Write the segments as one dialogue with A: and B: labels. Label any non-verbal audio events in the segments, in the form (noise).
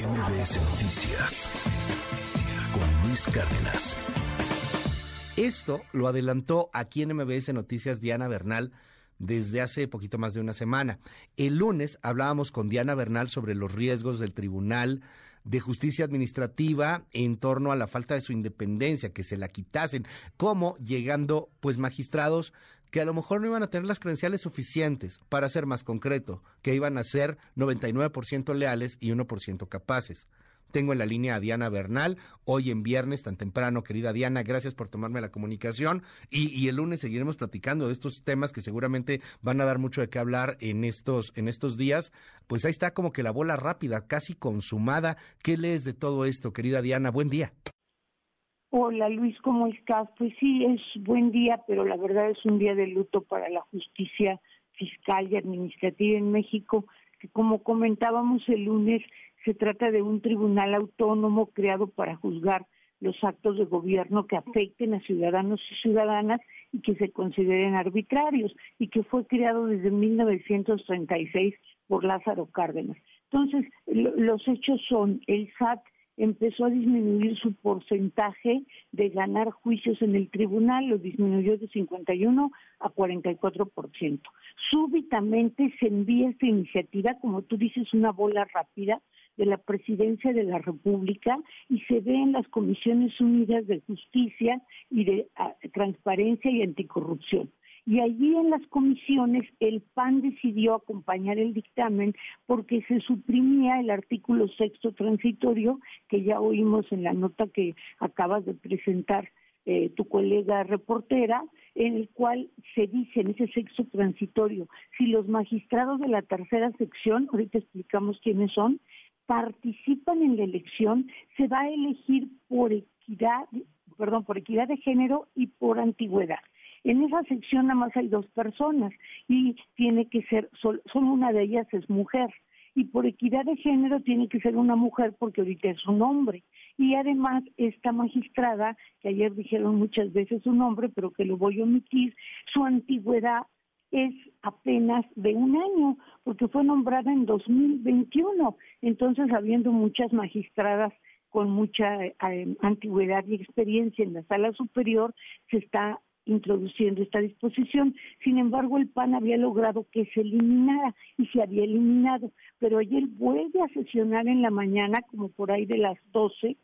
A: MBS Noticias con Luis Cárdenas.
B: Esto lo adelantó aquí en MBS Noticias Diana Bernal desde hace poquito más de una semana. El lunes hablábamos con Diana Bernal sobre los riesgos del Tribunal de Justicia Administrativa en torno a la falta de su independencia, que se la quitasen, como llegando pues magistrados que a lo mejor no iban a tener las credenciales suficientes para ser más concreto, que iban a ser 99% leales y 1% capaces. Tengo en la línea a Diana Bernal, hoy en viernes tan temprano, querida Diana, gracias por tomarme la comunicación y, el lunes seguiremos platicando de estos temas que seguramente van a dar mucho de qué hablar en estos, en estos días. Pues ahí está como que la bola rápida, casi consumada. ¿Qué lees de todo esto, querida Diana? Buen día.
C: Hola Luis, ¿cómo estás? Pues sí, es buen día, pero la verdad es un día de luto para la justicia fiscal y administrativa en México, que como comentábamos el lunes, se trata de un tribunal autónomo creado para juzgar los actos de gobierno que afecten a ciudadanos y ciudadanas y que se consideren arbitrarios y que fue creado desde 1936 por Lázaro Cárdenas. Entonces, los hechos son, el SAT empezó a disminuir su porcentaje de ganar juicios en el tribunal, lo disminuyó de 51 a 44%. Súbitamente se envía esta iniciativa, como tú dices, una bola rápida de la Presidencia de la República y se ve en las Comisiones Unidas de Justicia y de ah, Transparencia y Anticorrupción. Y allí en las comisiones el PAN decidió acompañar el dictamen porque se suprimía el artículo sexto transitorio que ya oímos en la nota que acabas de presentar eh, tu colega reportera, en el cual se dice en ese sexto transitorio, si los magistrados de la tercera sección, ahorita explicamos quiénes son, participan en la elección, se va a elegir por equidad, perdón, por equidad de género y por antigüedad. En esa sección nada más hay dos personas y tiene que ser, solo una de ellas es mujer. Y por equidad de género tiene que ser una mujer porque ahorita es un hombre. Y además esta magistrada, que ayer dijeron muchas veces su nombre, pero que lo voy a omitir, su antigüedad es apenas de un año, porque fue nombrada en 2021. Entonces, habiendo muchas magistradas con mucha eh, antigüedad y experiencia en la sala superior, se está introduciendo esta disposición. Sin embargo, el PAN había logrado que se eliminara y se había eliminado, pero ayer vuelve a sesionar en la mañana, como por ahí de las doce,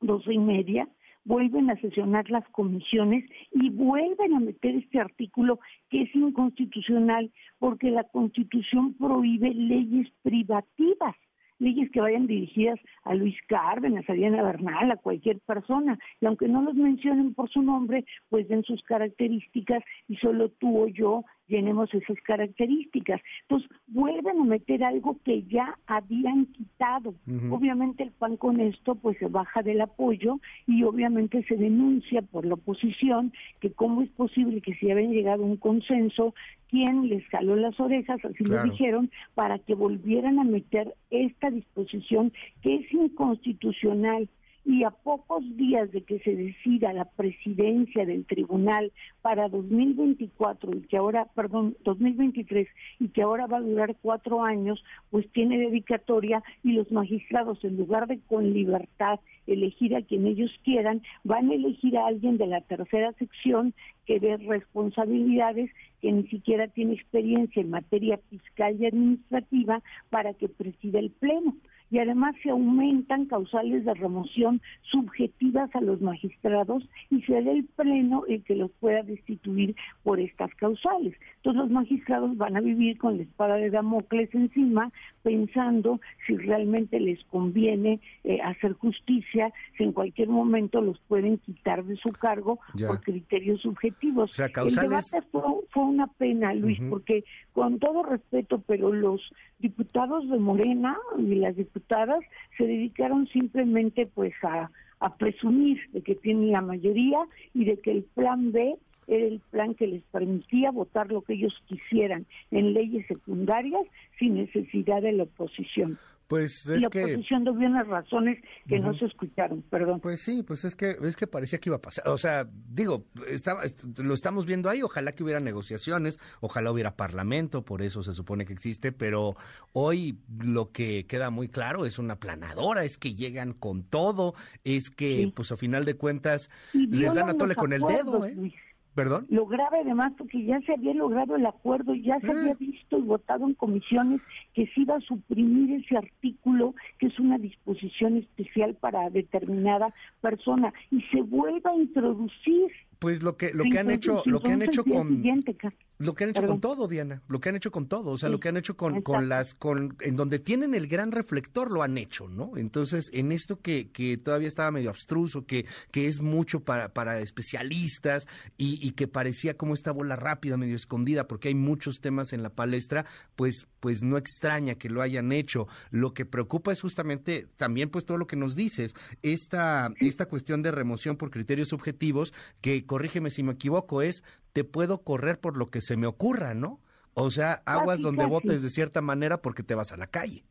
C: doce y media, vuelven a sesionar las comisiones y vuelven a meter este artículo que es inconstitucional porque la Constitución prohíbe leyes privativas leyes que vayan dirigidas a Luis Cárdenas, a Diana Bernal, a cualquier persona, y aunque no los mencionen por su nombre, pues den sus características y solo tú o yo llenemos esas características. Entonces, vuelven a meter algo que ya habían quitado. Obviamente el PAN con esto pues se baja del apoyo y obviamente se denuncia por la oposición que cómo es posible que si habían llegado a un consenso, quién les jaló las orejas, así lo dijeron, para que volvieran a meter esta disposición que es inconstitucional y a pocos días de que se decida la presidencia del tribunal para 2024 y que ahora, perdón, 2023 y que ahora va a durar cuatro años, pues tiene dedicatoria y los magistrados en lugar de con libertad elegir a quien ellos quieran, van a elegir a alguien de la tercera sección que dé responsabilidades que ni siquiera tiene experiencia en materia fiscal y administrativa para que presida el pleno y además se aumentan causales de remoción subjetivas a los magistrados y será el pleno el que los pueda destituir por estas causales. Entonces los magistrados van a vivir con la espada de Damocles encima pensando si realmente les conviene eh, hacer justicia, si en cualquier momento los pueden quitar de su cargo por criterios subjetivos. El debate fue, una pena, Luis, porque con todo respeto, pero los diputados de Morena y las diputadas se dedicaron simplemente pues a, presumir de que tienen la mayoría y de que el plan B era el plan que les permitía votar lo que ellos quisieran en leyes secundarias sin necesidad de la oposición.
B: Pues es
C: la
B: que...
C: oposición dio unas razones que no se escucharon, perdón.
B: Pues sí, pues es que es que parecía que iba a pasar. O sea, digo, estaba, lo estamos viendo ahí, ojalá que hubiera negociaciones, ojalá hubiera parlamento, por eso se supone que existe, pero hoy lo que queda muy claro es una planadora, es que llegan con todo, es que pues a final de cuentas les dan a tole con el dedo, ¿eh? ¿Perdón?
C: Lo grave además porque ya se había logrado el acuerdo, ya se había ah. visto y votado en comisiones que se iba a suprimir ese artículo que es una disposición especial para determinada persona y se vuelva a introducir
B: pues lo que lo que han hecho lo que han hecho con lo que han hecho con todo Diana lo que han hecho con todo o sea lo que han hecho con, con las con en donde tienen el gran reflector lo han hecho no entonces en esto que, que todavía estaba medio abstruso que que es mucho para para especialistas y, y que parecía como esta bola rápida medio escondida porque hay muchos temas en la palestra pues pues no extraña que lo hayan hecho. Lo que preocupa es justamente también pues todo lo que nos dices esta esta cuestión de remoción por criterios subjetivos que corrígeme si me equivoco, es te puedo correr por lo que se me ocurra, ¿no? O sea, aguas donde votes de cierta manera porque te vas a la calle.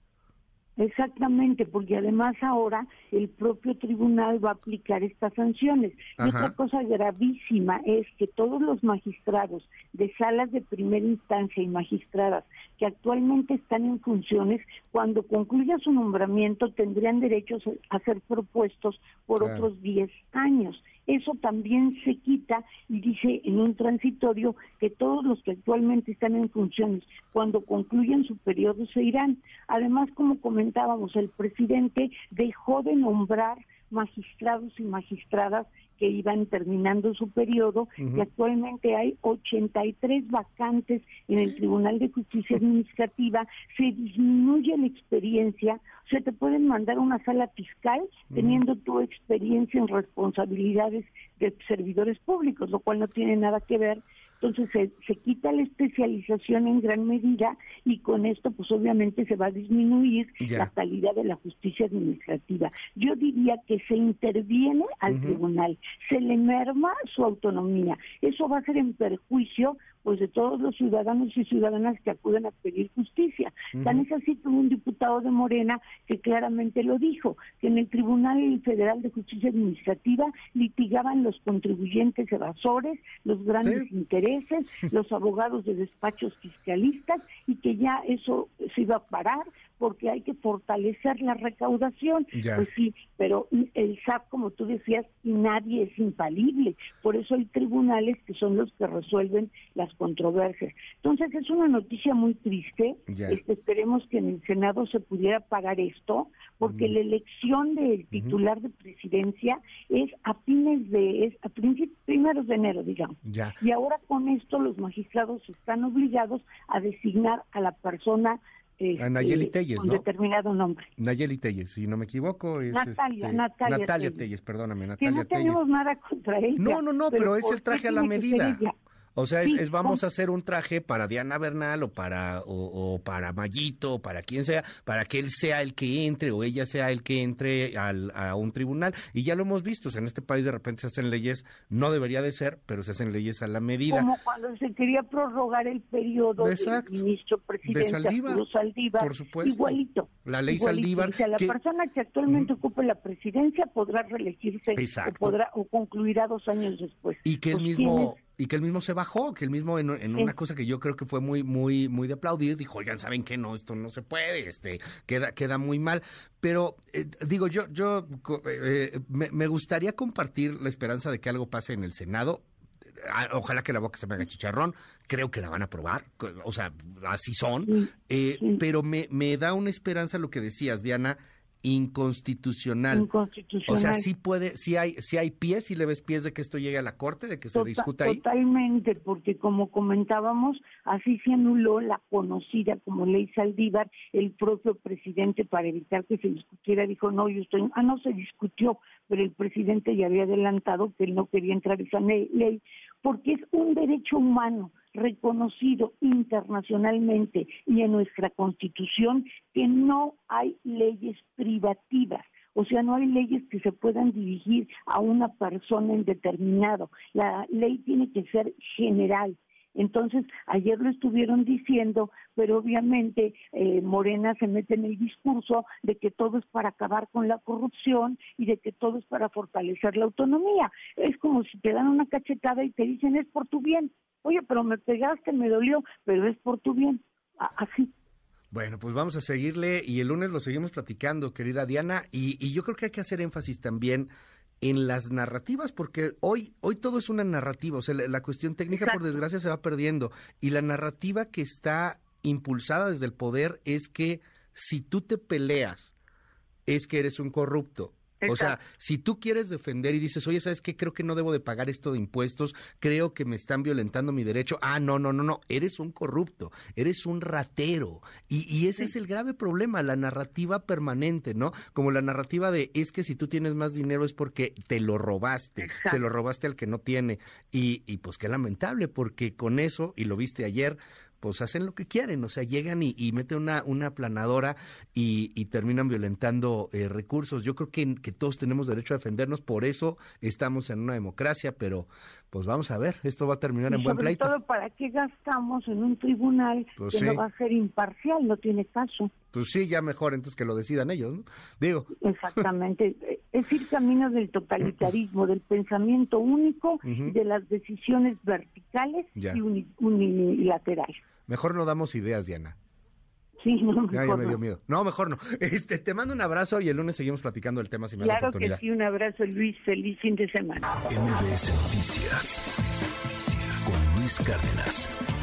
C: Exactamente, porque además ahora el propio tribunal va a aplicar estas sanciones. Y otra cosa gravísima es que todos los magistrados de salas de primera instancia y magistradas que actualmente están en funciones, cuando concluya su nombramiento tendrían derecho a ser propuestos por otros 10 años. Eso también se quita y dice en un transitorio que todos los que actualmente están en funciones, cuando concluyan su periodo, se irán. Además, como comentábamos, el presidente dejó de nombrar magistrados y magistradas que iban terminando su periodo y actualmente hay 83 vacantes en el Tribunal de Justicia Administrativa, se disminuye la experiencia, o sea, te pueden mandar a una sala fiscal teniendo tu experiencia en responsabilidades de servidores públicos, lo cual no tiene nada que ver entonces se, quita la especialización en gran medida y con esto pues obviamente se va a disminuir la calidad de la justicia administrativa. Yo diría que se interviene al tribunal, se le merma su autonomía. Eso va a ser en perjuicio pues de todos los ciudadanos y ciudadanas que acuden a pedir justicia. Tan es así como un diputado de Morena que claramente lo dijo, que en el Tribunal Federal de Justicia Administrativa litigaban los contribuyentes evasores, los grandes intereses, (laughs) los abogados de despachos fiscalistas y que ya eso se iba a parar porque hay que fortalecer la recaudación. Pues sí, pero el SAP, como tú decías, nadie es infalible. Por eso hay tribunales que son los que resuelven las controversias. Entonces es una noticia muy triste. Este, esperemos que en el Senado se pudiera pagar esto, porque la elección del titular de presidencia es a fines de, es a principios, primeros de enero, digamos. Y ahora con esto los magistrados están obligados a designar a la persona
B: a Nayeli este, Telles,
C: con determinado nombre.
B: Nayeli Telles, si no me equivoco. Es
C: Natalia,
B: este,
C: Natalia,
B: Natalia Telles. perdóname, Natalia
C: no tenemos nada contra ella.
B: No, no, no, pero, es el traje a la medida. O sea, es, vamos a hacer un traje para Diana Bernal o para o, para Mayito o para quien sea, para que él sea el que entre o ella sea el que entre al, a un tribunal. Y ya lo hemos visto, en este país de repente se hacen leyes, no debería de ser, pero se hacen leyes a la medida.
C: Como cuando se quería prorrogar el periodo del ministro presidente de Saldívar,
B: por supuesto.
C: igualito.
B: La ley Saldívar.
C: O sea, la persona que actualmente ocupe la presidencia podrá reelegirse o podrá o concluirá dos años después.
B: Y que el pues mismo y que él mismo se bajó, que él mismo en, una cosa que yo creo que fue muy, muy, muy de aplaudir, dijo, oigan, ¿saben qué? No, esto no se puede, este, queda, queda muy mal. Pero, eh, digo, yo, yo eh, me, gustaría compartir la esperanza de que algo pase en el Senado. Ah, ojalá que la boca se me haga chicharrón, creo que la van a aprobar, o sea, así son, eh, pero me, me da una esperanza lo que decías, Diana, inconstitucional. O sea, sí puede, sí hay, sí hay pies, si le ves pies de que esto llegue a la corte, de que se discuta ahí.
C: Totalmente, porque como comentábamos, así se anuló la conocida como ley Saldívar, el propio presidente para evitar que se discutiera dijo, no, yo estoy, ah, no se discutió, pero el presidente ya había adelantado que él no quería entrar esa ley, porque es un derecho humano reconocido internacionalmente y en nuestra constitución que no hay leyes privativas. O sea, no hay leyes que se puedan dirigir a una persona en determinado. La ley tiene que ser general. Entonces, ayer lo estuvieron diciendo, pero obviamente eh, Morena se mete en el discurso de que todo es para acabar con la corrupción y de que todo es para fortalecer la autonomía. Es como si te dan una cachetada y te dicen es por tu bien. Oye, pero me pegaste, me dolió, pero es por tu bien. Así.
B: Bueno, pues vamos a seguirle y el lunes lo seguimos platicando, querida Diana, y, y yo creo que hay que hacer énfasis también en las narrativas, porque hoy, hoy todo es una narrativa, o sea, la, cuestión técnica por desgracia se va perdiendo, y la narrativa que está impulsada desde el poder es que si tú te peleas, es que eres un corrupto, o sea, si tú quieres defender y dices, oye, ¿sabes qué? Creo que no debo de pagar esto de impuestos, creo que me están violentando mi derecho. Ah, no, no, no, no, eres un corrupto, eres un ratero. Y, ese es el grave problema, la narrativa permanente, ¿no? Como la narrativa de, es que si tú tienes más dinero es porque te lo robaste, se lo robaste al que no tiene. Y, y pues qué lamentable, porque con eso, y lo viste ayer, pues hacen lo que quieren, o sea, llegan y, meten una, una aplanadora y, terminan violentando eh, recursos. Yo creo que, que, todos tenemos derecho a defendernos, por eso estamos en una democracia, pero pues vamos a ver, esto va a terminar en buen pleito.
C: Sobre todo, ¿para qué gastamos en un tribunal pues que no va a ser imparcial? No tiene caso.
B: Pues sí, ya mejor entonces que lo decidan ellos, ¿no? Digo.
C: Exactamente. (laughs) es ir camino del totalitarismo, del pensamiento único, de las decisiones verticales y unilaterales.
B: Mejor no damos ideas, Diana.
C: Sí, no, mejor
B: ya, me dio miedo. No, mejor no. (laughs) Este, te mando un abrazo y el lunes seguimos platicando el tema si me
C: claro
B: da oportunidad.
C: Claro que sí, un abrazo, Luis. Feliz fin de semana.
A: MBS Noticias con Luis Cárdenas.